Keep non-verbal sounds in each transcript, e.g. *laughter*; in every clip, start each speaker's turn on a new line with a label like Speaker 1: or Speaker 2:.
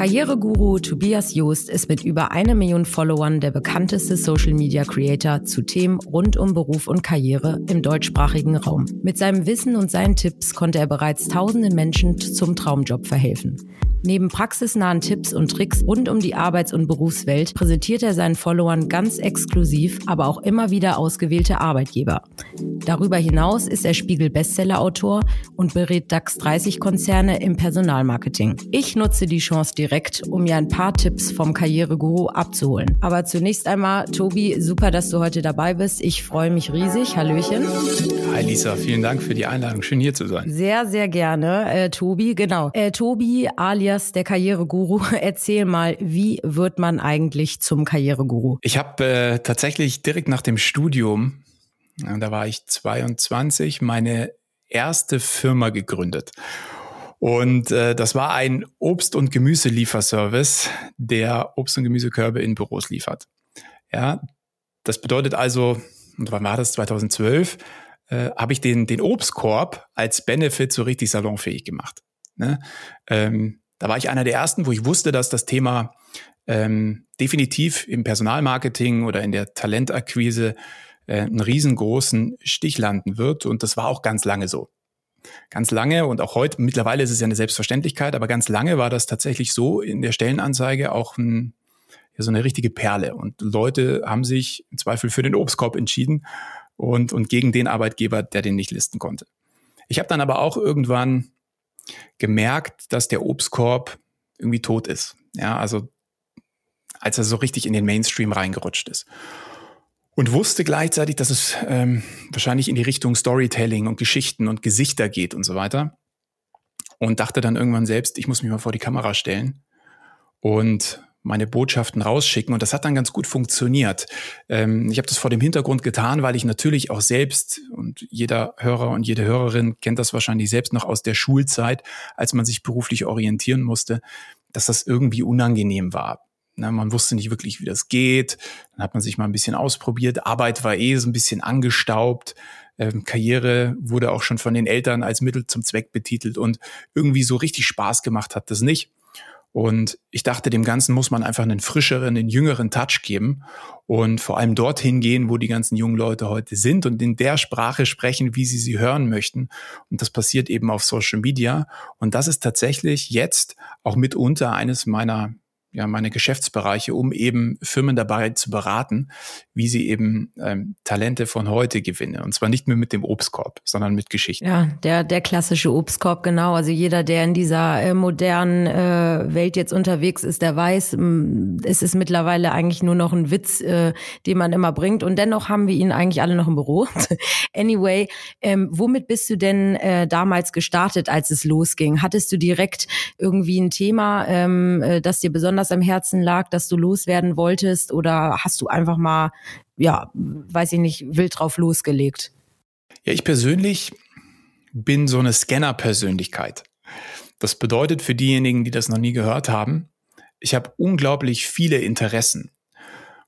Speaker 1: Karriereguru Tobias Joost ist mit über eine Million Followern der bekannteste Social Media Creator zu Themen rund um Beruf und Karriere im deutschsprachigen Raum. Mit seinem Wissen und seinen Tipps konnte er bereits tausenden Menschen zum Traumjob verhelfen. Neben praxisnahen Tipps und Tricks rund um die Arbeits- und Berufswelt präsentiert er seinen Followern ganz exklusiv, aber auch immer wieder ausgewählte Arbeitgeber. Darüber hinaus ist er Spiegel-Bestseller-Autor und berät DAX 30-Konzerne im Personalmarketing. Ich nutze die Chance direkt, um mir ein paar Tipps vom Karriereguru abzuholen. Aber zunächst einmal, Tobi, super, dass du heute dabei bist. Ich freue mich riesig. Hallöchen.
Speaker 2: Hi Lisa, vielen Dank für die Einladung. Schön hier zu sein.
Speaker 1: Sehr, sehr gerne. Äh, Tobi, genau. Äh, Tobi alias der Karriereguru, *laughs* erzähl mal, wie wird man eigentlich zum Karriereguru?
Speaker 2: Ich habe äh, tatsächlich direkt nach dem Studium, da war ich 22, meine erste Firma gegründet. Und äh, das war ein Obst- und Gemüselieferservice, der Obst- und Gemüsekörbe in Büros liefert. Ja, das bedeutet also, und wann war das? 2012, äh, habe ich den, den Obstkorb als Benefit so richtig salonfähig gemacht. Ne? Ähm, da war ich einer der ersten, wo ich wusste, dass das Thema ähm, definitiv im Personalmarketing oder in der Talentakquise äh, einen riesengroßen Stich landen wird. Und das war auch ganz lange so. Ganz lange und auch heute, mittlerweile ist es ja eine Selbstverständlichkeit, aber ganz lange war das tatsächlich so in der Stellenanzeige auch ein, ja, so eine richtige Perle. Und Leute haben sich im Zweifel für den Obstkorb entschieden und, und gegen den Arbeitgeber, der den nicht listen konnte. Ich habe dann aber auch irgendwann gemerkt, dass der Obstkorb irgendwie tot ist. Ja, also als er so richtig in den Mainstream reingerutscht ist und wusste gleichzeitig, dass es ähm, wahrscheinlich in die Richtung Storytelling und Geschichten und Gesichter geht und so weiter. Und dachte dann irgendwann selbst, ich muss mich mal vor die Kamera stellen und meine Botschaften rausschicken. Und das hat dann ganz gut funktioniert. Ähm, ich habe das vor dem Hintergrund getan, weil ich natürlich auch selbst und jeder Hörer und jede Hörerin kennt das wahrscheinlich selbst noch aus der Schulzeit, als man sich beruflich orientieren musste, dass das irgendwie unangenehm war. Na, man wusste nicht wirklich, wie das geht. Dann hat man sich mal ein bisschen ausprobiert. Arbeit war eh so ein bisschen angestaubt. Ähm, Karriere wurde auch schon von den Eltern als Mittel zum Zweck betitelt und irgendwie so richtig Spaß gemacht hat das nicht. Und ich dachte, dem Ganzen muss man einfach einen frischeren, einen jüngeren Touch geben und vor allem dorthin gehen, wo die ganzen jungen Leute heute sind und in der Sprache sprechen, wie sie sie hören möchten. Und das passiert eben auf Social Media. Und das ist tatsächlich jetzt auch mitunter eines meiner ja, meine Geschäftsbereiche, um eben Firmen dabei zu beraten, wie sie eben ähm, Talente von heute gewinnen. Und zwar nicht nur mit dem Obstkorb, sondern mit Geschichten.
Speaker 1: Ja, der, der klassische Obstkorb, genau. Also jeder, der in dieser äh, modernen äh, Welt jetzt unterwegs ist, der weiß, mh, es ist mittlerweile eigentlich nur noch ein Witz, äh, den man immer bringt. Und dennoch haben wir ihn eigentlich alle noch im Büro. *laughs* anyway, ähm, womit bist du denn äh, damals gestartet, als es losging? Hattest du direkt irgendwie ein Thema, ähm, äh, das dir besonders besonders am Herzen lag, dass du loswerden wolltest? Oder hast du einfach mal, ja, weiß ich nicht, wild drauf losgelegt?
Speaker 2: Ja, ich persönlich bin so eine Scanner-Persönlichkeit. Das bedeutet für diejenigen, die das noch nie gehört haben, ich habe unglaublich viele Interessen.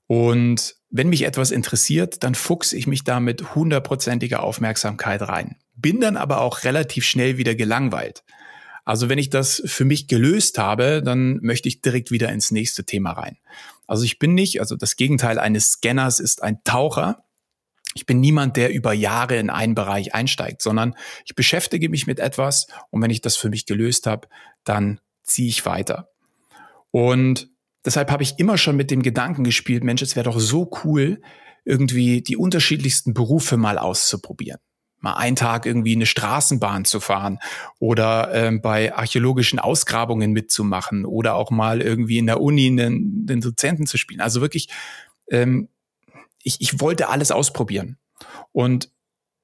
Speaker 2: Und wenn mich etwas interessiert, dann fuchse ich mich da mit hundertprozentiger Aufmerksamkeit rein. Bin dann aber auch relativ schnell wieder gelangweilt. Also wenn ich das für mich gelöst habe, dann möchte ich direkt wieder ins nächste Thema rein. Also ich bin nicht, also das Gegenteil eines Scanners ist ein Taucher. Ich bin niemand, der über Jahre in einen Bereich einsteigt, sondern ich beschäftige mich mit etwas und wenn ich das für mich gelöst habe, dann ziehe ich weiter. Und deshalb habe ich immer schon mit dem Gedanken gespielt, Mensch, es wäre doch so cool, irgendwie die unterschiedlichsten Berufe mal auszuprobieren mal einen Tag irgendwie eine Straßenbahn zu fahren oder ähm, bei archäologischen Ausgrabungen mitzumachen oder auch mal irgendwie in der Uni einen, den Dozenten zu spielen. Also wirklich, ähm, ich, ich wollte alles ausprobieren. Und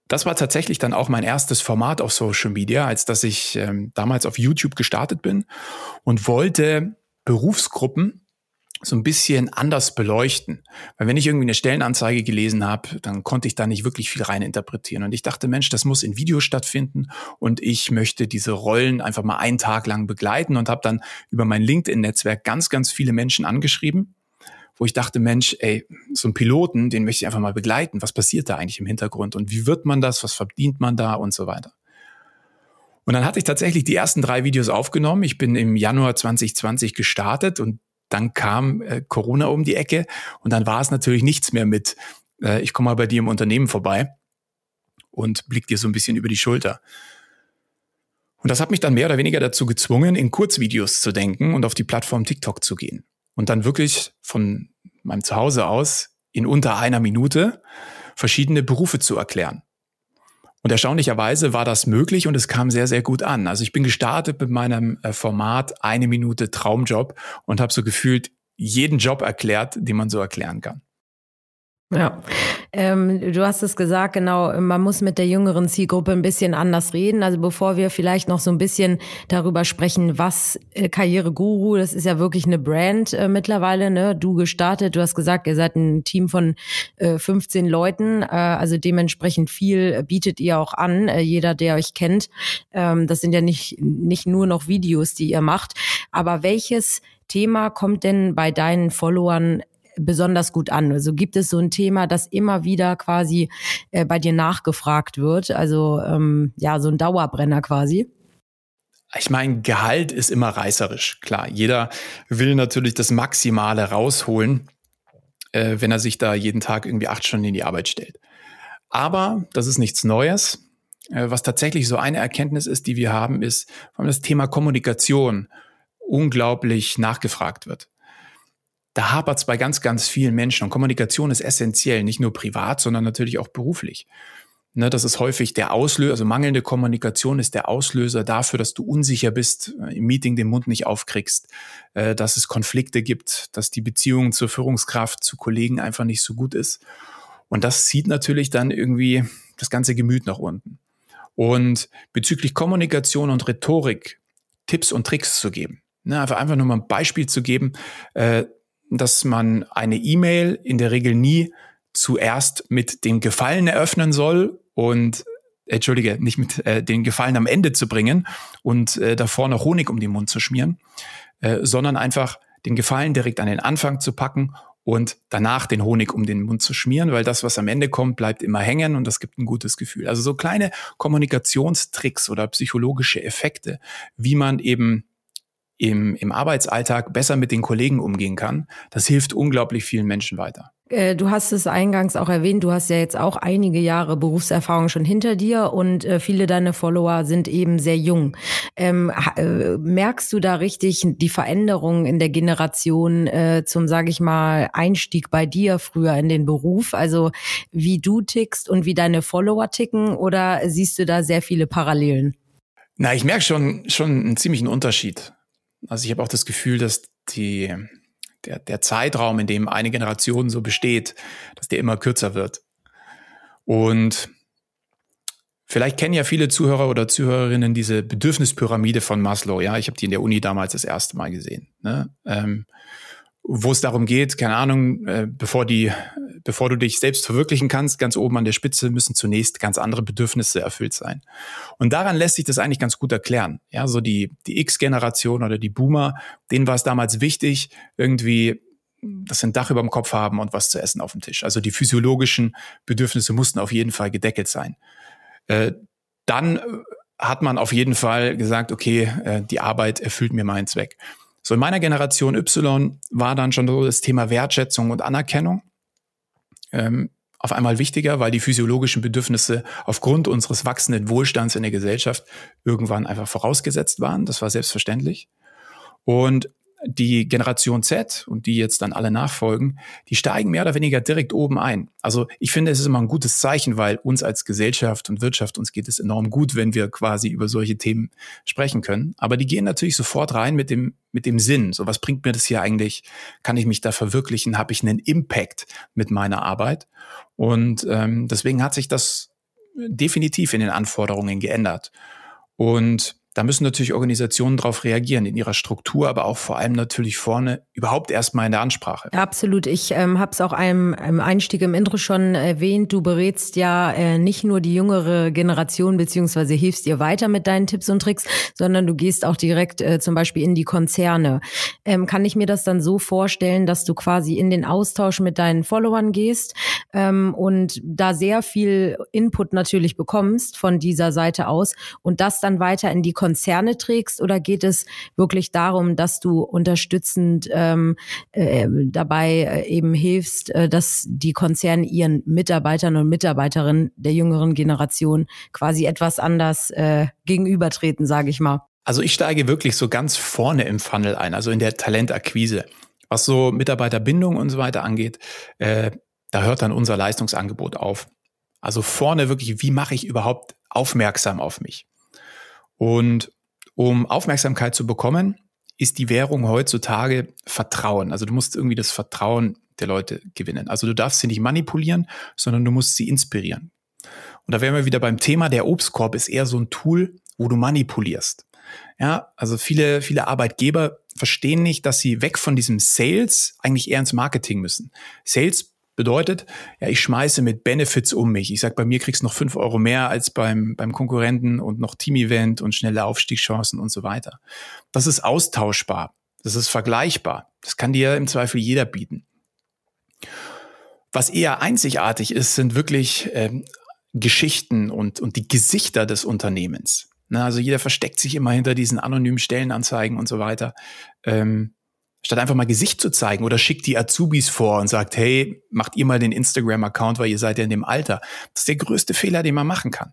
Speaker 2: das war tatsächlich dann auch mein erstes Format auf Social Media, als dass ich ähm, damals auf YouTube gestartet bin und wollte Berufsgruppen so ein bisschen anders beleuchten. Weil wenn ich irgendwie eine Stellenanzeige gelesen habe, dann konnte ich da nicht wirklich viel rein interpretieren. Und ich dachte, Mensch, das muss in Video stattfinden und ich möchte diese Rollen einfach mal einen Tag lang begleiten und habe dann über mein LinkedIn-Netzwerk ganz, ganz viele Menschen angeschrieben, wo ich dachte, Mensch, ey, so ein Piloten, den möchte ich einfach mal begleiten. Was passiert da eigentlich im Hintergrund und wie wird man das? Was verdient man da und so weiter? Und dann hatte ich tatsächlich die ersten drei Videos aufgenommen. Ich bin im Januar 2020 gestartet und dann kam äh, Corona um die Ecke und dann war es natürlich nichts mehr mit, äh, ich komme mal bei dir im Unternehmen vorbei und blick dir so ein bisschen über die Schulter. Und das hat mich dann mehr oder weniger dazu gezwungen, in Kurzvideos zu denken und auf die Plattform TikTok zu gehen. Und dann wirklich von meinem Zuhause aus in unter einer Minute verschiedene Berufe zu erklären. Und erstaunlicherweise war das möglich und es kam sehr, sehr gut an. Also ich bin gestartet mit meinem äh, Format eine Minute Traumjob und habe so gefühlt jeden Job erklärt, den man so erklären kann.
Speaker 1: Ja, ähm, du hast es gesagt, genau, man muss mit der jüngeren Zielgruppe ein bisschen anders reden. Also bevor wir vielleicht noch so ein bisschen darüber sprechen, was äh, Karriereguru, das ist ja wirklich eine Brand äh, mittlerweile, ne? Du gestartet, du hast gesagt, ihr seid ein Team von äh, 15 Leuten, äh, also dementsprechend viel bietet ihr auch an, äh, jeder, der euch kennt. Ähm, das sind ja nicht, nicht nur noch Videos, die ihr macht, aber welches Thema kommt denn bei deinen Followern besonders gut an? Also gibt es so ein Thema, das immer wieder quasi äh, bei dir nachgefragt wird? Also ähm, ja, so ein Dauerbrenner quasi.
Speaker 2: Ich meine, Gehalt ist immer reißerisch. Klar, jeder will natürlich das Maximale rausholen, äh, wenn er sich da jeden Tag irgendwie acht Stunden in die Arbeit stellt. Aber das ist nichts Neues. Äh, was tatsächlich so eine Erkenntnis ist, die wir haben, ist, vor das Thema Kommunikation unglaublich nachgefragt wird da hapert es bei ganz, ganz vielen Menschen. Und Kommunikation ist essentiell, nicht nur privat, sondern natürlich auch beruflich. Ne, das ist häufig der Auslöser, also mangelnde Kommunikation ist der Auslöser dafür, dass du unsicher bist, äh, im Meeting den Mund nicht aufkriegst, äh, dass es Konflikte gibt, dass die Beziehung zur Führungskraft, zu Kollegen einfach nicht so gut ist. Und das zieht natürlich dann irgendwie das ganze Gemüt nach unten. Und bezüglich Kommunikation und Rhetorik Tipps und Tricks zu geben. Ne, einfach, einfach nur mal ein Beispiel zu geben. Äh, dass man eine E-Mail in der Regel nie zuerst mit dem Gefallen eröffnen soll und entschuldige, nicht mit äh, den Gefallen am Ende zu bringen und äh, davor noch Honig um den Mund zu schmieren, äh, sondern einfach den Gefallen direkt an den Anfang zu packen und danach den Honig um den Mund zu schmieren, weil das, was am Ende kommt, bleibt immer hängen und das gibt ein gutes Gefühl. Also so kleine Kommunikationstricks oder psychologische Effekte, wie man eben im, im Arbeitsalltag besser mit den Kollegen umgehen kann, das hilft unglaublich vielen Menschen weiter.
Speaker 1: Äh, du hast es eingangs auch erwähnt, du hast ja jetzt auch einige Jahre Berufserfahrung schon hinter dir und äh, viele deiner Follower sind eben sehr jung. Ähm, äh, merkst du da richtig die Veränderungen in der Generation zum, sage ich mal, Einstieg bei dir früher in den Beruf? Also wie du tickst und wie deine Follower ticken oder siehst du da sehr viele Parallelen?
Speaker 2: Na, ich merke schon, schon einen ziemlichen Unterschied. Also ich habe auch das Gefühl, dass die, der, der Zeitraum, in dem eine Generation so besteht, dass der immer kürzer wird. Und vielleicht kennen ja viele Zuhörer oder Zuhörerinnen diese Bedürfnispyramide von Maslow. Ja, ich habe die in der Uni damals das erste Mal gesehen. Ne? Ähm, wo es darum geht, keine Ahnung, äh, bevor die, bevor du dich selbst verwirklichen kannst, ganz oben an der Spitze müssen zunächst ganz andere Bedürfnisse erfüllt sein. Und daran lässt sich das eigentlich ganz gut erklären. Ja, so die, die X-Generation oder die Boomer, denen war es damals wichtig, irgendwie das ein Dach über dem Kopf haben und was zu essen auf dem Tisch. Also die physiologischen Bedürfnisse mussten auf jeden Fall gedeckelt sein. Äh, dann hat man auf jeden Fall gesagt, okay, äh, die Arbeit erfüllt mir meinen Zweck. So in meiner Generation Y war dann schon so das Thema Wertschätzung und Anerkennung ähm, auf einmal wichtiger, weil die physiologischen Bedürfnisse aufgrund unseres wachsenden Wohlstands in der Gesellschaft irgendwann einfach vorausgesetzt waren. Das war selbstverständlich. Und die Generation Z und die jetzt dann alle nachfolgen, die steigen mehr oder weniger direkt oben ein. Also ich finde, es ist immer ein gutes Zeichen, weil uns als Gesellschaft und Wirtschaft, uns geht es enorm gut, wenn wir quasi über solche Themen sprechen können. Aber die gehen natürlich sofort rein mit dem, mit dem Sinn. So, was bringt mir das hier eigentlich? Kann ich mich da verwirklichen? Habe ich einen Impact mit meiner Arbeit? Und ähm, deswegen hat sich das definitiv in den Anforderungen geändert. Und da müssen natürlich Organisationen darauf reagieren, in ihrer Struktur, aber auch vor allem natürlich vorne überhaupt erstmal in der Ansprache.
Speaker 1: Absolut. Ich ähm, habe es auch einem, einem Einstieg im Intro schon erwähnt. Du berätst ja äh, nicht nur die jüngere Generation beziehungsweise hilfst ihr weiter mit deinen Tipps und Tricks, sondern du gehst auch direkt äh, zum Beispiel in die Konzerne. Ähm, kann ich mir das dann so vorstellen, dass du quasi in den Austausch mit deinen Followern gehst ähm, und da sehr viel Input natürlich bekommst von dieser Seite aus und das dann weiter in die Konzerne trägst oder geht es wirklich darum, dass du unterstützend ähm, äh, dabei äh, eben hilfst, äh, dass die Konzerne ihren Mitarbeitern und Mitarbeiterinnen der jüngeren Generation quasi etwas anders äh, gegenübertreten, sage ich mal?
Speaker 2: Also ich steige wirklich so ganz vorne im Funnel ein, also in der Talentakquise. Was so Mitarbeiterbindung und so weiter angeht, äh, da hört dann unser Leistungsangebot auf. Also vorne wirklich, wie mache ich überhaupt aufmerksam auf mich? Und um Aufmerksamkeit zu bekommen, ist die Währung heutzutage Vertrauen. Also du musst irgendwie das Vertrauen der Leute gewinnen. Also du darfst sie nicht manipulieren, sondern du musst sie inspirieren. Und da wären wir wieder beim Thema, der Obstkorb ist eher so ein Tool, wo du manipulierst. Ja, also viele, viele Arbeitgeber verstehen nicht, dass sie weg von diesem Sales eigentlich eher ins Marketing müssen. Sales Bedeutet, ja, ich schmeiße mit Benefits um mich. Ich sag, bei mir kriegst du noch fünf Euro mehr als beim, beim Konkurrenten und noch Team-Event und schnelle Aufstiegschancen und so weiter. Das ist austauschbar. Das ist vergleichbar. Das kann dir im Zweifel jeder bieten. Was eher einzigartig ist, sind wirklich ähm, Geschichten und, und die Gesichter des Unternehmens. Na, also jeder versteckt sich immer hinter diesen anonymen Stellenanzeigen und so weiter. Ähm, statt einfach mal Gesicht zu zeigen oder schickt die Azubis vor und sagt, hey, macht ihr mal den Instagram-Account, weil ihr seid ja in dem Alter. Das ist der größte Fehler, den man machen kann.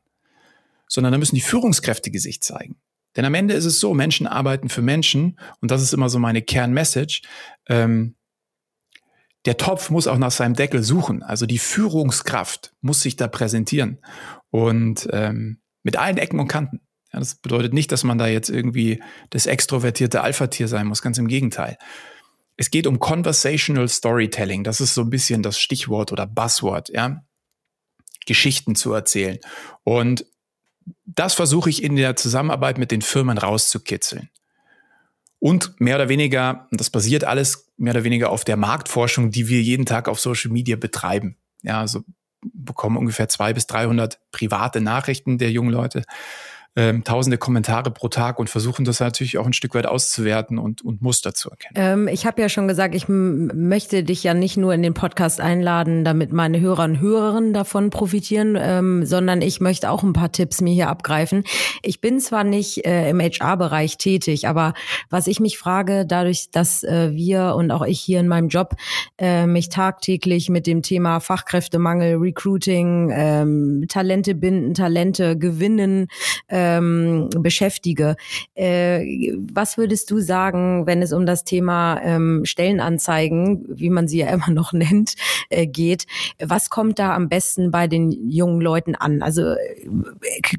Speaker 2: Sondern da müssen die Führungskräfte Gesicht zeigen. Denn am Ende ist es so, Menschen arbeiten für Menschen und das ist immer so meine Kernmessage. Ähm, der Topf muss auch nach seinem Deckel suchen. Also die Führungskraft muss sich da präsentieren und ähm, mit allen Ecken und Kanten. Ja, das bedeutet nicht, dass man da jetzt irgendwie das extrovertierte Alpha-Tier sein muss, ganz im Gegenteil. Es geht um Conversational Storytelling. Das ist so ein bisschen das Stichwort oder Buzzword, ja. Geschichten zu erzählen. Und das versuche ich in der Zusammenarbeit mit den Firmen rauszukitzeln. Und mehr oder weniger, das basiert alles mehr oder weniger auf der Marktforschung, die wir jeden Tag auf Social Media betreiben. Ja, also bekommen ungefähr zwei bis 300 private Nachrichten der jungen Leute ähm, tausende Kommentare pro Tag und versuchen das natürlich auch ein Stück weit auszuwerten und, und Muster zu erkennen.
Speaker 1: Ähm, ich habe ja schon gesagt, ich möchte dich ja nicht nur in den Podcast einladen, damit meine Hörer und Hörerinnen davon profitieren, ähm, sondern ich möchte auch ein paar Tipps mir hier abgreifen. Ich bin zwar nicht äh, im HR-Bereich tätig, aber was ich mich frage, dadurch, dass äh, wir und auch ich hier in meinem Job äh, mich tagtäglich mit dem Thema Fachkräftemangel, Recruiting, ähm, Talente binden, Talente gewinnen, äh, ähm, beschäftige. Äh, was würdest du sagen, wenn es um das Thema ähm, Stellenanzeigen, wie man sie ja immer noch *laughs* nennt, äh, geht? Was kommt da am besten bei den jungen Leuten an? Also äh,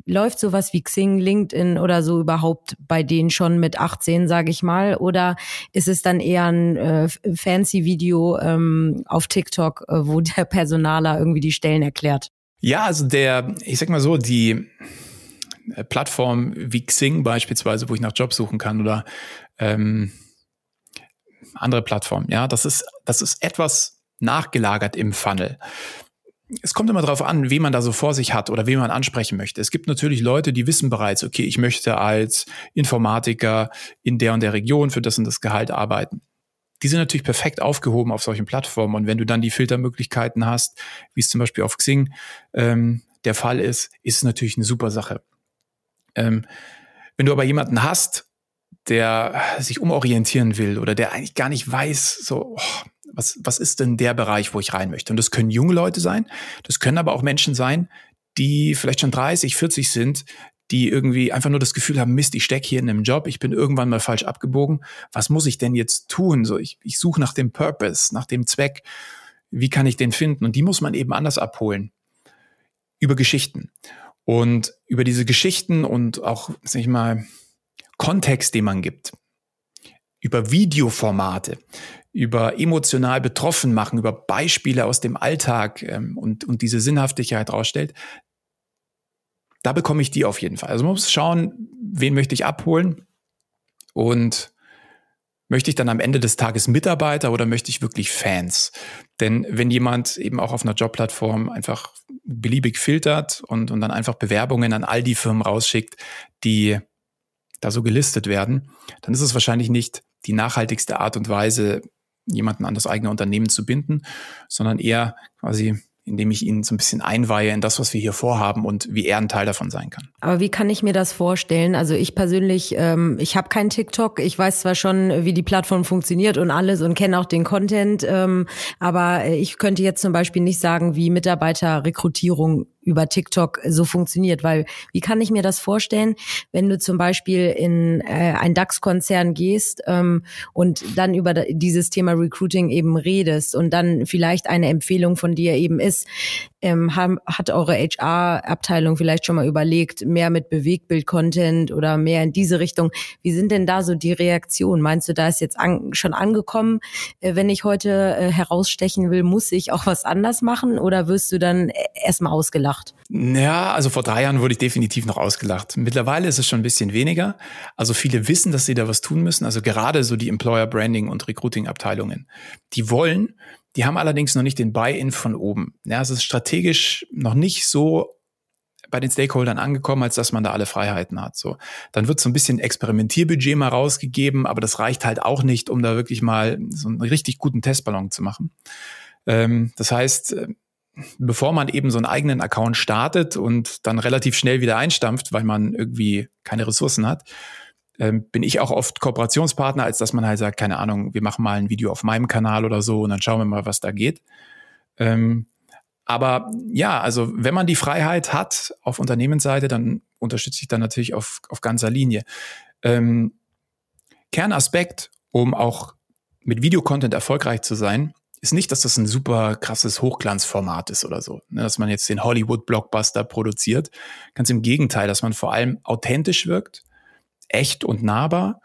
Speaker 1: läuft sowas wie Xing, LinkedIn oder so überhaupt bei denen schon mit 18, sage ich mal? Oder ist es dann eher ein äh, fancy Video ähm, auf TikTok, äh, wo der Personaler irgendwie die Stellen erklärt?
Speaker 2: Ja, also der, ich sag mal so, die Plattformen wie Xing beispielsweise, wo ich nach Jobs suchen kann oder ähm, andere Plattformen. Ja, das ist, das ist etwas nachgelagert im Funnel. Es kommt immer darauf an, wie man da so vor sich hat oder wen man ansprechen möchte. Es gibt natürlich Leute, die wissen bereits, okay, ich möchte als Informatiker in der und der Region für das und das Gehalt arbeiten. Die sind natürlich perfekt aufgehoben auf solchen Plattformen. Und wenn du dann die Filtermöglichkeiten hast, wie es zum Beispiel auf Xing ähm, der Fall ist, ist es natürlich eine super Sache. Ähm, wenn du aber jemanden hast, der sich umorientieren will oder der eigentlich gar nicht weiß, so, oh, was, was ist denn der Bereich, wo ich rein möchte? Und das können junge Leute sein, das können aber auch Menschen sein, die vielleicht schon 30, 40 sind, die irgendwie einfach nur das Gefühl haben, Mist, ich stecke hier in einem Job, ich bin irgendwann mal falsch abgebogen. Was muss ich denn jetzt tun? So, ich, ich suche nach dem Purpose, nach dem Zweck. Wie kann ich den finden? Und die muss man eben anders abholen. Über Geschichten. Und über diese Geschichten und auch, sag ich mal, Kontext, den man gibt, über Videoformate, über emotional betroffen machen, über Beispiele aus dem Alltag ähm, und, und diese Sinnhaftigkeit rausstellt, da bekomme ich die auf jeden Fall. Also man muss schauen, wen möchte ich abholen und möchte ich dann am Ende des Tages Mitarbeiter oder möchte ich wirklich Fans? Denn wenn jemand eben auch auf einer Jobplattform einfach beliebig filtert und, und dann einfach Bewerbungen an all die Firmen rausschickt, die da so gelistet werden, dann ist es wahrscheinlich nicht die nachhaltigste Art und Weise, jemanden an das eigene Unternehmen zu binden, sondern eher quasi indem ich ihn so ein bisschen einweihe in das, was wir hier vorhaben und wie er ein Teil davon sein kann.
Speaker 1: Aber wie kann ich mir das vorstellen? Also ich persönlich, ähm, ich habe kein TikTok. Ich weiß zwar schon, wie die Plattform funktioniert und alles und kenne auch den Content, ähm, aber ich könnte jetzt zum Beispiel nicht sagen, wie Mitarbeiterrekrutierung über TikTok so funktioniert. Weil wie kann ich mir das vorstellen, wenn du zum Beispiel in äh, ein DAX-Konzern gehst ähm, und dann über dieses Thema Recruiting eben redest und dann vielleicht eine Empfehlung von dir eben ist, ähm, haben, hat eure HR-Abteilung vielleicht schon mal überlegt, mehr mit Bewegtbild-Content oder mehr in diese Richtung? Wie sind denn da so die Reaktionen? Meinst du, da ist jetzt an, schon angekommen, äh, wenn ich heute äh, herausstechen will, muss ich auch was anders machen oder wirst du dann erstmal ausgelacht?
Speaker 2: Ja, also vor drei Jahren wurde ich definitiv noch ausgelacht. Mittlerweile ist es schon ein bisschen weniger. Also viele wissen, dass sie da was tun müssen. Also gerade so die Employer Branding und Recruiting Abteilungen. Die wollen, die haben allerdings noch nicht den Buy-in von oben. Ja, es ist strategisch noch nicht so bei den Stakeholdern angekommen, als dass man da alle Freiheiten hat. So, dann wird so ein bisschen Experimentierbudget mal rausgegeben, aber das reicht halt auch nicht, um da wirklich mal so einen richtig guten Testballon zu machen. Ähm, das heißt, äh, bevor man eben so einen eigenen Account startet und dann relativ schnell wieder einstampft, weil man irgendwie keine Ressourcen hat, ähm, bin ich auch oft Kooperationspartner, als dass man halt sagt, keine Ahnung, wir machen mal ein Video auf meinem Kanal oder so und dann schauen wir mal, was da geht. Ähm, aber ja, also wenn man die Freiheit hat auf Unternehmensseite, dann unterstütze ich dann natürlich auf, auf ganzer Linie. Ähm, Kernaspekt, um auch mit Videocontent erfolgreich zu sein, ist nicht, dass das ein super krasses Hochglanzformat ist oder so, ne, dass man jetzt den Hollywood-Blockbuster produziert. Ganz im Gegenteil, dass man vor allem authentisch wirkt, echt und nahbar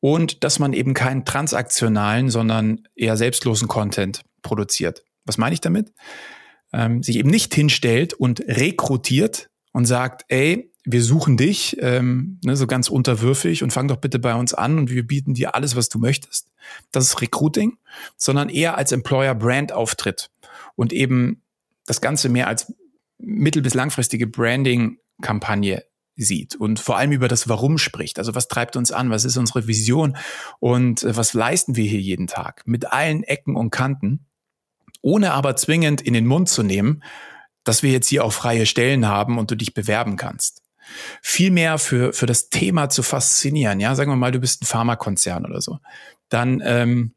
Speaker 2: und dass man eben keinen transaktionalen, sondern eher selbstlosen Content produziert. Was meine ich damit? Ähm, sich eben nicht hinstellt und rekrutiert und sagt, ey, wir suchen dich, ähm, ne, so ganz unterwürfig und fang doch bitte bei uns an und wir bieten dir alles, was du möchtest. Das ist Recruiting, sondern eher als Employer Brand auftritt und eben das Ganze mehr als mittel- bis langfristige Branding-Kampagne sieht und vor allem über das Warum spricht. Also was treibt uns an? Was ist unsere Vision? Und äh, was leisten wir hier jeden Tag? Mit allen Ecken und Kanten, ohne aber zwingend in den Mund zu nehmen, dass wir jetzt hier auch freie Stellen haben und du dich bewerben kannst. Vielmehr für, für das Thema zu faszinieren. Ja, sagen wir mal, du bist ein Pharmakonzern oder so. Dann ähm,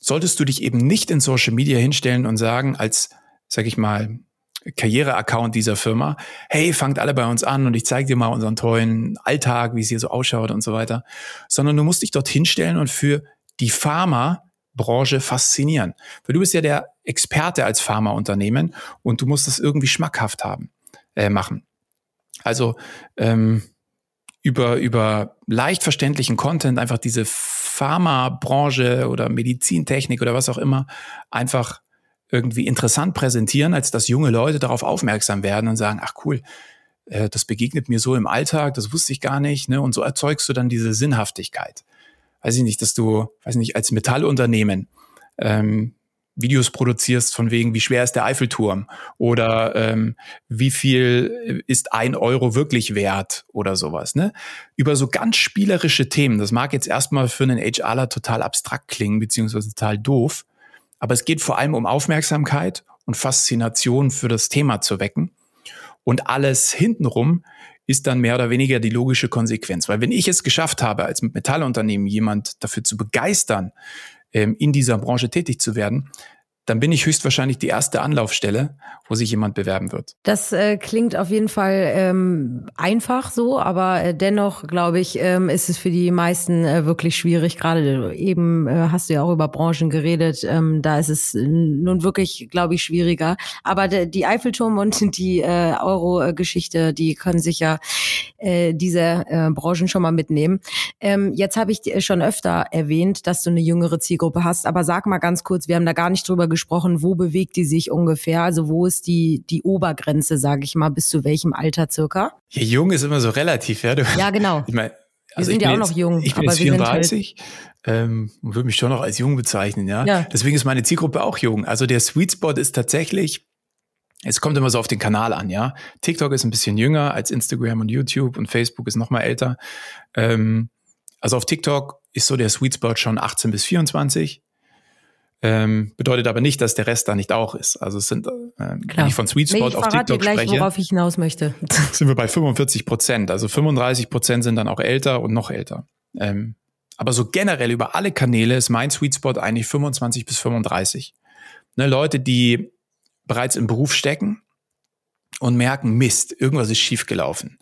Speaker 2: solltest du dich eben nicht in Social Media hinstellen und sagen, als, sag ich mal, Karriere-Account dieser Firma, hey, fangt alle bei uns an und ich zeige dir mal unseren tollen Alltag, wie es hier so ausschaut und so weiter, sondern du musst dich dort hinstellen und für die Pharma-Branche faszinieren. Weil du bist ja der Experte als Pharmaunternehmen und du musst das irgendwie schmackhaft haben, äh, machen. Also ähm, über, über leicht verständlichen Content einfach diese Pharmabranche oder Medizintechnik oder was auch immer einfach irgendwie interessant präsentieren, als dass junge Leute darauf aufmerksam werden und sagen, ach cool, äh, das begegnet mir so im Alltag, das wusste ich gar nicht, ne? Und so erzeugst du dann diese Sinnhaftigkeit. Weiß ich nicht, dass du, weiß nicht, als Metallunternehmen ähm, Videos produzierst von wegen, wie schwer ist der Eiffelturm oder ähm, wie viel ist ein Euro wirklich wert oder sowas. Ne? Über so ganz spielerische Themen. Das mag jetzt erstmal für einen HRler total abstrakt klingen, beziehungsweise total doof. Aber es geht vor allem um Aufmerksamkeit und Faszination für das Thema zu wecken. Und alles hintenrum ist dann mehr oder weniger die logische Konsequenz. Weil wenn ich es geschafft habe, als Metallunternehmen jemand dafür zu begeistern, ähm, in dieser Branche tätig zu werden, dann bin ich höchstwahrscheinlich die erste Anlaufstelle, wo sich jemand bewerben wird.
Speaker 1: Das äh, klingt auf jeden Fall ähm, einfach so, aber äh, dennoch glaube ich, ähm, ist es für die meisten äh, wirklich schwierig. Gerade eben äh, hast du ja auch über Branchen geredet, ähm, da ist es nun wirklich, glaube ich, schwieriger. Aber die Eiffelturm und *laughs* die äh, Euro-Geschichte, die können sich ja äh, diese äh, Branchen schon mal mitnehmen. Ähm, jetzt habe ich schon öfter erwähnt, dass du eine jüngere Zielgruppe hast, aber sag mal ganz kurz, wir haben da gar nicht drüber gesprochen, wo bewegt die sich ungefähr? Also wo ist die, die Obergrenze, sage ich mal, bis zu welchem Alter circa?
Speaker 2: Ja, jung ist immer so relativ, ja. Du,
Speaker 1: ja, *laughs* genau.
Speaker 2: Ich mein,
Speaker 1: also wir sind ja auch
Speaker 2: jetzt,
Speaker 1: noch jung.
Speaker 2: Ich bin jetzt 34 halt ähm, und würde mich schon noch als jung bezeichnen, ja? ja. Deswegen ist meine Zielgruppe auch jung. Also der Sweet Spot ist tatsächlich, es kommt immer so auf den Kanal an, ja. TikTok ist ein bisschen jünger als Instagram und YouTube und Facebook ist noch mal älter. Ähm, also auf TikTok ist so der Sweet Spot schon 18 bis 24. Ähm, bedeutet aber nicht, dass der Rest da nicht auch ist. Also es sind, äh, wenn ich von Sweet Spot nee, auf TikTok gleich, spreche,
Speaker 1: worauf ich hinaus möchte. *laughs*
Speaker 2: sind wir bei 45 Prozent. Also 35 Prozent sind dann auch älter und noch älter. Ähm, aber so generell über alle Kanäle ist mein Sweet Spot eigentlich 25 bis 35. Ne, Leute, die bereits im Beruf stecken und merken, Mist, irgendwas ist schiefgelaufen.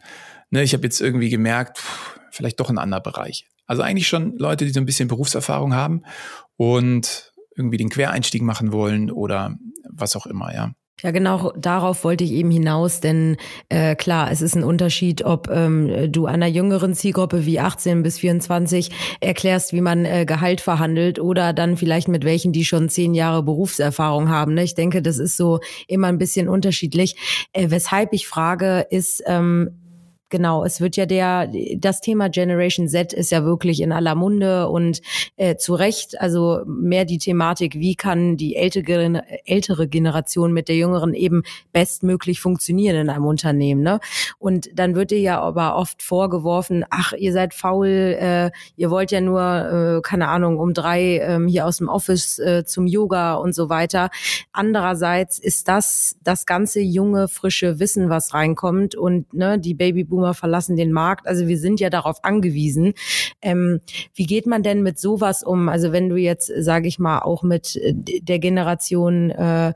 Speaker 2: Ne, ich habe jetzt irgendwie gemerkt, pff, vielleicht doch ein anderer Bereich. Also eigentlich schon Leute, die so ein bisschen Berufserfahrung haben und irgendwie den Quereinstieg machen wollen oder was auch immer, ja.
Speaker 1: Ja, genau darauf wollte ich eben hinaus, denn äh, klar, es ist ein Unterschied, ob ähm, du einer jüngeren Zielgruppe wie 18 bis 24 erklärst, wie man äh, Gehalt verhandelt oder dann vielleicht mit welchen, die schon zehn Jahre Berufserfahrung haben. Ne? Ich denke, das ist so immer ein bisschen unterschiedlich. Äh, weshalb ich frage, ist, ähm, Genau, es wird ja der, das Thema Generation Z ist ja wirklich in aller Munde und äh, zu Recht, also mehr die Thematik, wie kann die ältere, ältere Generation mit der jüngeren eben bestmöglich funktionieren in einem Unternehmen. Ne? Und dann wird dir ja aber oft vorgeworfen, ach, ihr seid faul, äh, ihr wollt ja nur, äh, keine Ahnung, um drei ähm, hier aus dem Office äh, zum Yoga und so weiter. Andererseits ist das das ganze junge, frische Wissen, was reinkommt und ne, die Babyboomer Boomer verlassen den Markt. Also wir sind ja darauf angewiesen. Ähm, wie geht man denn mit sowas um? Also wenn du jetzt, sage ich mal, auch mit äh, der Generation äh,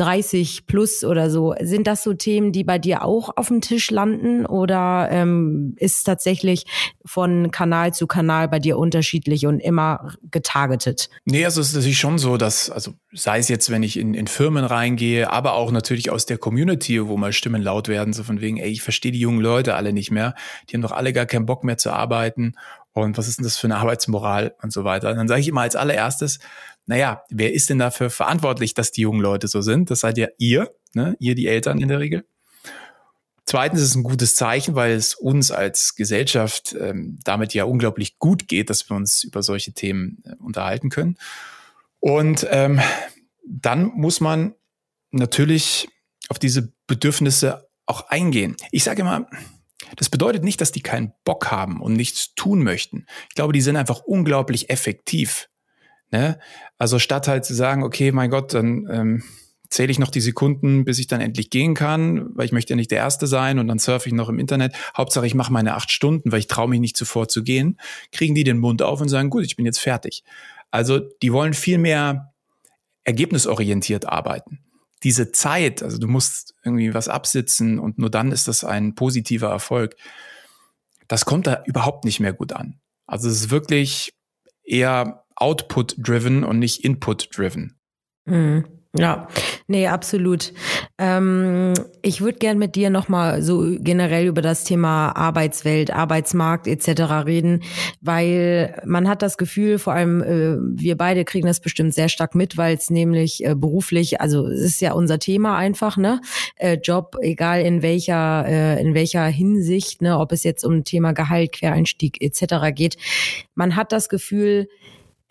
Speaker 1: 30 plus oder so. Sind das so Themen, die bei dir auch auf dem Tisch landen oder ähm, ist tatsächlich von Kanal zu Kanal bei dir unterschiedlich und immer getargetet?
Speaker 2: Nee, also es ist natürlich schon so, dass, also sei es jetzt, wenn ich in, in Firmen reingehe, aber auch natürlich aus der Community, wo mal Stimmen laut werden, so von wegen, ey, ich verstehe die jungen Leute alle nicht mehr, die haben doch alle gar keinen Bock mehr zu arbeiten und was ist denn das für eine Arbeitsmoral und so weiter. Und dann sage ich immer als allererstes, naja, wer ist denn dafür verantwortlich, dass die jungen Leute so sind? Das seid ja ihr, ne? ihr die Eltern in der Regel. Zweitens ist es ein gutes Zeichen, weil es uns als Gesellschaft ähm, damit ja unglaublich gut geht, dass wir uns über solche Themen äh, unterhalten können. Und ähm, dann muss man natürlich auf diese Bedürfnisse auch eingehen. Ich sage immer, das bedeutet nicht, dass die keinen Bock haben und nichts tun möchten. Ich glaube, die sind einfach unglaublich effektiv. Ne? Also statt halt zu sagen, okay, mein Gott, dann ähm, zähle ich noch die Sekunden, bis ich dann endlich gehen kann, weil ich möchte ja nicht der Erste sein und dann surfe ich noch im Internet. Hauptsache, ich mache meine acht Stunden, weil ich traue mich nicht zuvor zu gehen. Kriegen die den Mund auf und sagen, gut, ich bin jetzt fertig. Also die wollen viel mehr ergebnisorientiert arbeiten. Diese Zeit, also du musst irgendwie was absitzen und nur dann ist das ein positiver Erfolg. Das kommt da überhaupt nicht mehr gut an. Also es ist wirklich eher Output-driven und nicht Input-driven.
Speaker 1: Mhm. Ja, nee, absolut. Ähm, ich würde gern mit dir nochmal so generell über das Thema Arbeitswelt, Arbeitsmarkt etc. reden, weil man hat das Gefühl, vor allem äh, wir beide kriegen das bestimmt sehr stark mit, weil es nämlich äh, beruflich, also es ist ja unser Thema einfach, ne? Äh, Job, egal in welcher äh, in welcher Hinsicht, ne, ob es jetzt um Thema Gehalt, Quereinstieg etc. geht, man hat das Gefühl,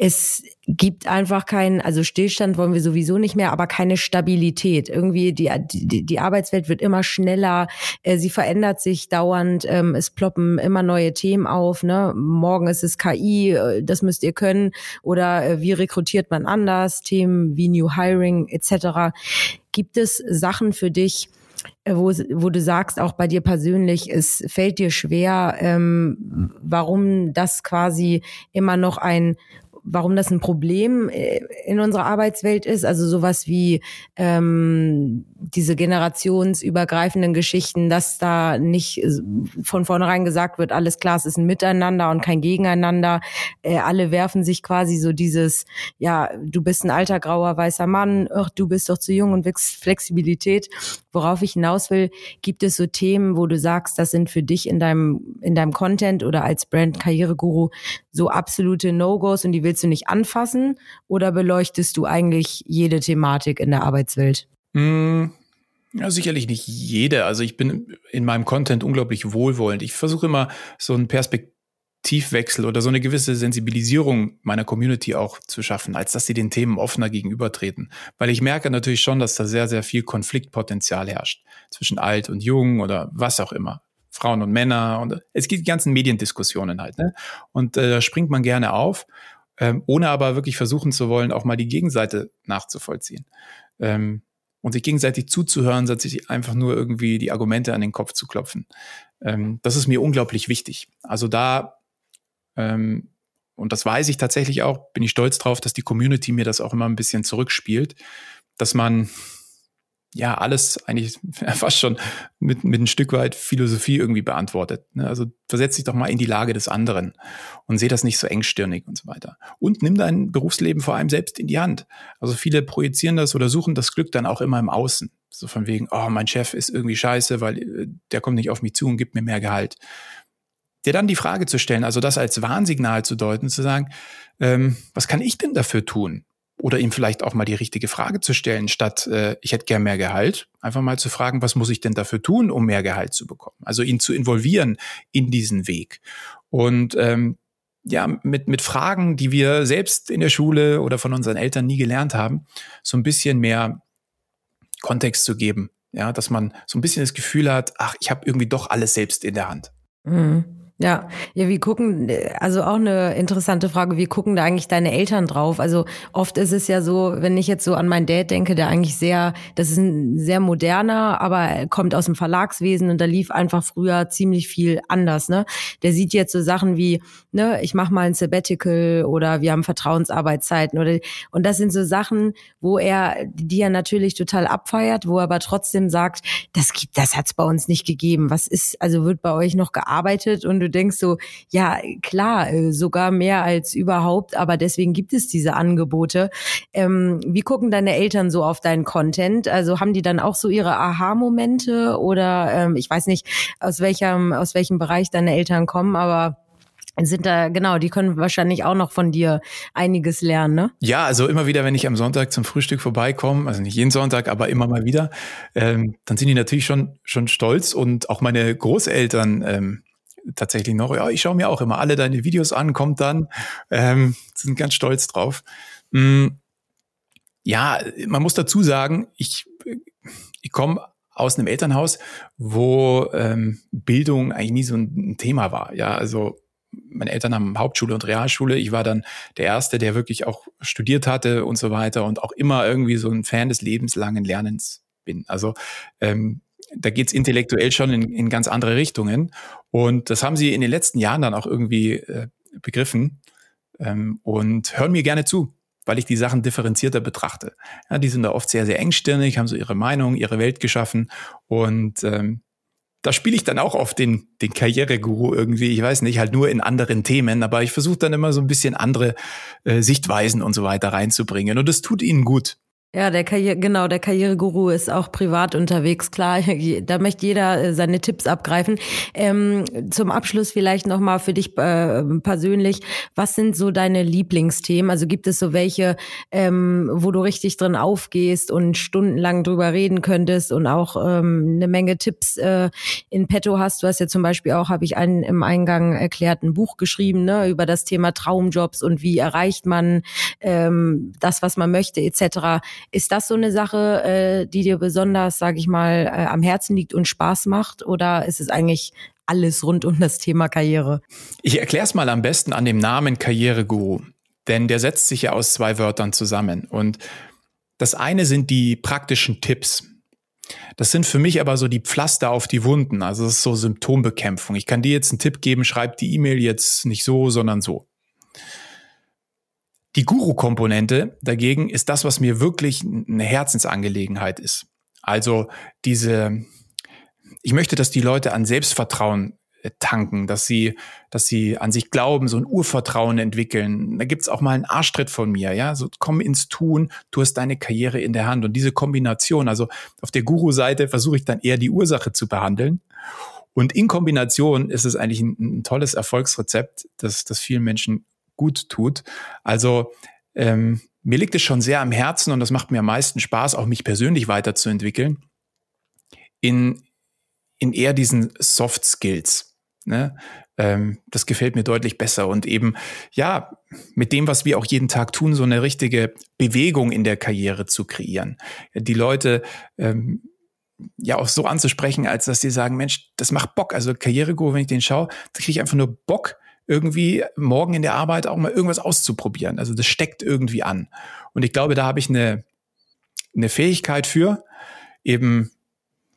Speaker 1: es gibt einfach keinen, also Stillstand wollen wir sowieso nicht mehr, aber keine Stabilität. Irgendwie die, die, die Arbeitswelt wird immer schneller, äh, sie verändert sich dauernd, ähm, es ploppen immer neue Themen auf. Ne? Morgen ist es KI, äh, das müsst ihr können. Oder äh, wie rekrutiert man anders, Themen wie New Hiring etc. Gibt es Sachen für dich, äh, wo, wo du sagst, auch bei dir persönlich, es fällt dir schwer, ähm, warum das quasi immer noch ein warum das ein Problem äh, in unserer Arbeitswelt ist. Also sowas wie ähm, diese generationsübergreifenden Geschichten, dass da nicht von vornherein gesagt wird, alles klar, es ist ein Miteinander und kein Gegeneinander. Äh, alle werfen sich quasi so dieses, ja, du bist ein alter grauer weißer Mann, ach, du bist doch zu jung und Flexibilität. Worauf ich hinaus will, gibt es so Themen, wo du sagst, das sind für dich in deinem in deinem Content oder als Brand Karriereguru so absolute No-Gos und die willst willst du nicht anfassen oder beleuchtest du eigentlich jede Thematik in der Arbeitswelt?
Speaker 2: Mm, ja, sicherlich nicht jede. Also ich bin in meinem Content unglaublich wohlwollend. Ich versuche immer so einen Perspektivwechsel oder so eine gewisse Sensibilisierung meiner Community auch zu schaffen, als dass sie den Themen offener gegenübertreten. Weil ich merke natürlich schon, dass da sehr, sehr viel Konfliktpotenzial herrscht zwischen alt und jung oder was auch immer. Frauen und Männer und es gibt die ganzen Mediendiskussionen halt. Ne? Und äh, da springt man gerne auf, ähm, ohne aber wirklich versuchen zu wollen, auch mal die Gegenseite nachzuvollziehen. Ähm, und sich gegenseitig zuzuhören, statt sich einfach nur irgendwie die Argumente an den Kopf zu klopfen. Ähm, das ist mir unglaublich wichtig. Also da, ähm, und das weiß ich tatsächlich auch, bin ich stolz drauf, dass die Community mir das auch immer ein bisschen zurückspielt, dass man ja alles eigentlich *laughs* fast schon mit, mit ein Stück weit Philosophie irgendwie beantwortet. Ne? Also versetz dich doch mal in die Lage des anderen und seh das nicht so engstirnig und so weiter. Und nimm dein Berufsleben vor allem selbst in die Hand. Also viele projizieren das oder suchen das Glück dann auch immer im Außen. So von wegen, oh, mein Chef ist irgendwie scheiße, weil äh, der kommt nicht auf mich zu und gibt mir mehr Gehalt. Dir dann die Frage zu stellen, also das als Warnsignal zu deuten, zu sagen, ähm, was kann ich denn dafür tun? Oder ihm vielleicht auch mal die richtige Frage zu stellen, statt äh, ich hätte gern mehr Gehalt, einfach mal zu fragen, was muss ich denn dafür tun, um mehr Gehalt zu bekommen? Also ihn zu involvieren in diesen Weg. Und ähm, ja, mit, mit Fragen, die wir selbst in der Schule oder von unseren Eltern nie gelernt haben, so ein bisschen mehr Kontext zu geben. Ja, dass man so ein bisschen das Gefühl hat, ach, ich habe irgendwie doch alles selbst in der Hand.
Speaker 1: Mhm. Ja, ja, wie gucken, also auch eine interessante Frage, wie gucken da eigentlich deine Eltern drauf? Also oft ist es ja so, wenn ich jetzt so an meinen Dad denke, der eigentlich sehr, das ist ein sehr moderner, aber er kommt aus dem Verlagswesen und da lief einfach früher ziemlich viel anders, ne? Der sieht jetzt so Sachen wie, ne, ich mache mal ein Sabbatical oder wir haben Vertrauensarbeitszeiten oder und das sind so Sachen, wo er die er natürlich total abfeiert, wo er aber trotzdem sagt, das gibt das hat's bei uns nicht gegeben. Was ist also wird bei euch noch gearbeitet und du denkst so, ja, klar, äh, sogar mehr als überhaupt, aber deswegen gibt es diese Angebote. Ähm, wie gucken deine Eltern so auf deinen Content? Also haben die dann auch so ihre Aha-Momente oder ähm, ich weiß nicht, aus welchem, aus welchem Bereich deine Eltern kommen, aber sind da, genau, die können wahrscheinlich auch noch von dir einiges lernen, ne?
Speaker 2: Ja, also immer wieder, wenn ich am Sonntag zum Frühstück vorbeikomme, also nicht jeden Sonntag, aber immer mal wieder, ähm, dann sind die natürlich schon, schon stolz und auch meine Großeltern ähm, tatsächlich noch, ja, ich schaue mir auch immer alle deine Videos an, kommt dann, ähm, sind ganz stolz drauf. Mm, ja, man muss dazu sagen, ich, ich komme aus einem Elternhaus, wo ähm, Bildung eigentlich nie so ein Thema war. Ja, also meine Eltern haben Hauptschule und Realschule. Ich war dann der Erste, der wirklich auch studiert hatte und so weiter und auch immer irgendwie so ein Fan des lebenslangen Lernens bin. Also ähm, da geht's intellektuell schon in, in ganz andere Richtungen. Und das haben sie in den letzten Jahren dann auch irgendwie äh, begriffen ähm, und hören mir gerne zu, weil ich die Sachen differenzierter betrachte. Ja, die sind da oft sehr, sehr engstirnig, haben so ihre Meinung, ihre Welt geschaffen und ähm, da spiele ich dann auch oft den, den Karriereguru irgendwie, ich weiß nicht, halt nur in anderen Themen, aber ich versuche dann immer so ein bisschen andere äh, Sichtweisen und so weiter reinzubringen und das tut ihnen gut.
Speaker 1: Ja, der Karriere, genau, der Karriereguru ist auch privat unterwegs, klar. Da möchte jeder äh, seine Tipps abgreifen. Ähm, zum Abschluss vielleicht nochmal für dich äh, persönlich. Was sind so deine Lieblingsthemen? Also gibt es so welche, ähm, wo du richtig drin aufgehst und stundenlang drüber reden könntest und auch ähm, eine Menge Tipps äh, in petto hast? Du hast ja zum Beispiel auch, habe ich einen im Eingang erklärt, ein Buch geschrieben, ne, über das Thema Traumjobs und wie erreicht man ähm, das, was man möchte, etc. Ist das so eine Sache, äh, die dir besonders, sage ich mal, äh, am Herzen liegt und Spaß macht? Oder ist es eigentlich alles rund um das Thema Karriere?
Speaker 2: Ich erkläre es mal am besten an dem Namen Karriereguru. Denn der setzt sich ja aus zwei Wörtern zusammen. Und das eine sind die praktischen Tipps. Das sind für mich aber so die Pflaster auf die Wunden. Also es ist so Symptombekämpfung. Ich kann dir jetzt einen Tipp geben, schreib die E-Mail jetzt nicht so, sondern so. Die Guru-Komponente dagegen ist das, was mir wirklich eine Herzensangelegenheit ist. Also diese, ich möchte, dass die Leute an Selbstvertrauen äh, tanken, dass sie, dass sie an sich glauben, so ein Urvertrauen entwickeln. Da gibt's auch mal einen Arschtritt von mir, ja, so komm ins Tun, du hast deine Karriere in der Hand und diese Kombination, also auf der Guru-Seite versuche ich dann eher die Ursache zu behandeln und in Kombination ist es eigentlich ein, ein tolles Erfolgsrezept, das, das vielen Menschen gut tut. Also ähm, mir liegt es schon sehr am Herzen und das macht mir am meisten Spaß, auch mich persönlich weiterzuentwickeln in, in eher diesen Soft Skills. Ne? Ähm, das gefällt mir deutlich besser und eben, ja, mit dem, was wir auch jeden Tag tun, so eine richtige Bewegung in der Karriere zu kreieren. Die Leute ähm, ja auch so anzusprechen, als dass sie sagen, Mensch, das macht Bock. Also Karriereguru, wenn ich den schaue, da kriege ich einfach nur Bock, irgendwie morgen in der Arbeit auch mal irgendwas auszuprobieren. Also das steckt irgendwie an. Und ich glaube, da habe ich eine, eine Fähigkeit für, eben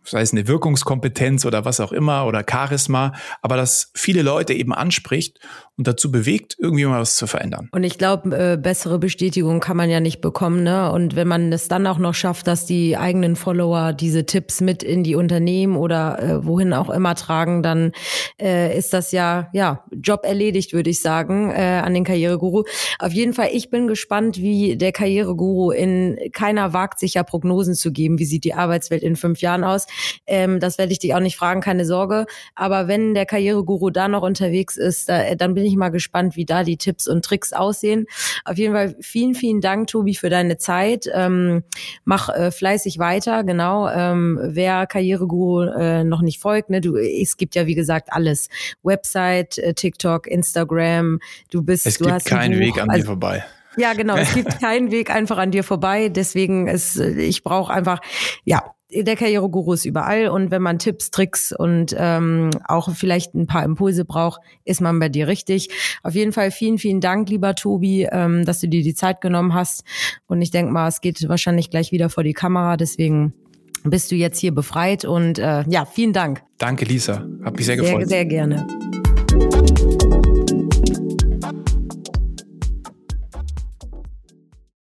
Speaker 2: sei es eine Wirkungskompetenz oder was auch immer oder Charisma, aber das viele Leute eben anspricht und dazu bewegt, irgendwie mal was zu verändern.
Speaker 1: Und ich glaube, äh, bessere Bestätigung kann man ja nicht bekommen, ne? Und wenn man es dann auch noch schafft, dass die eigenen Follower diese Tipps mit in die Unternehmen oder äh, wohin auch immer tragen, dann äh, ist das ja ja Job erledigt, würde ich sagen, äh, an den Karriereguru. Auf jeden Fall, ich bin gespannt, wie der Karriereguru in keiner wagt sich ja Prognosen zu geben. Wie sieht die Arbeitswelt in fünf Jahren aus? Ähm, das werde ich dich auch nicht fragen, keine Sorge. Aber wenn der Karriereguru da noch unterwegs ist, da, dann bin ich mal gespannt, wie da die Tipps und Tricks aussehen. Auf jeden Fall vielen, vielen Dank, Tobi, für deine Zeit. Ähm, mach äh, fleißig weiter, genau. Ähm, wer Karriereguru äh, noch nicht folgt, ne, du, es gibt ja wie gesagt alles. Website, äh, TikTok, Instagram, du bist.
Speaker 2: Es
Speaker 1: du
Speaker 2: gibt keinen Weg an also, dir vorbei.
Speaker 1: Ja, genau. Es gibt keinen Weg einfach an dir vorbei. Deswegen ist, ich brauche einfach, ja, der Karriereguru ist überall und wenn man Tipps, Tricks und ähm, auch vielleicht ein paar Impulse braucht, ist man bei dir richtig. Auf jeden Fall vielen, vielen Dank, lieber Tobi, ähm, dass du dir die Zeit genommen hast. Und ich denke mal, es geht wahrscheinlich gleich wieder vor die Kamera, deswegen bist du jetzt hier befreit und äh, ja, vielen Dank.
Speaker 2: Danke, Lisa. Hab mich sehr gefreut.
Speaker 1: Sehr, sehr gerne.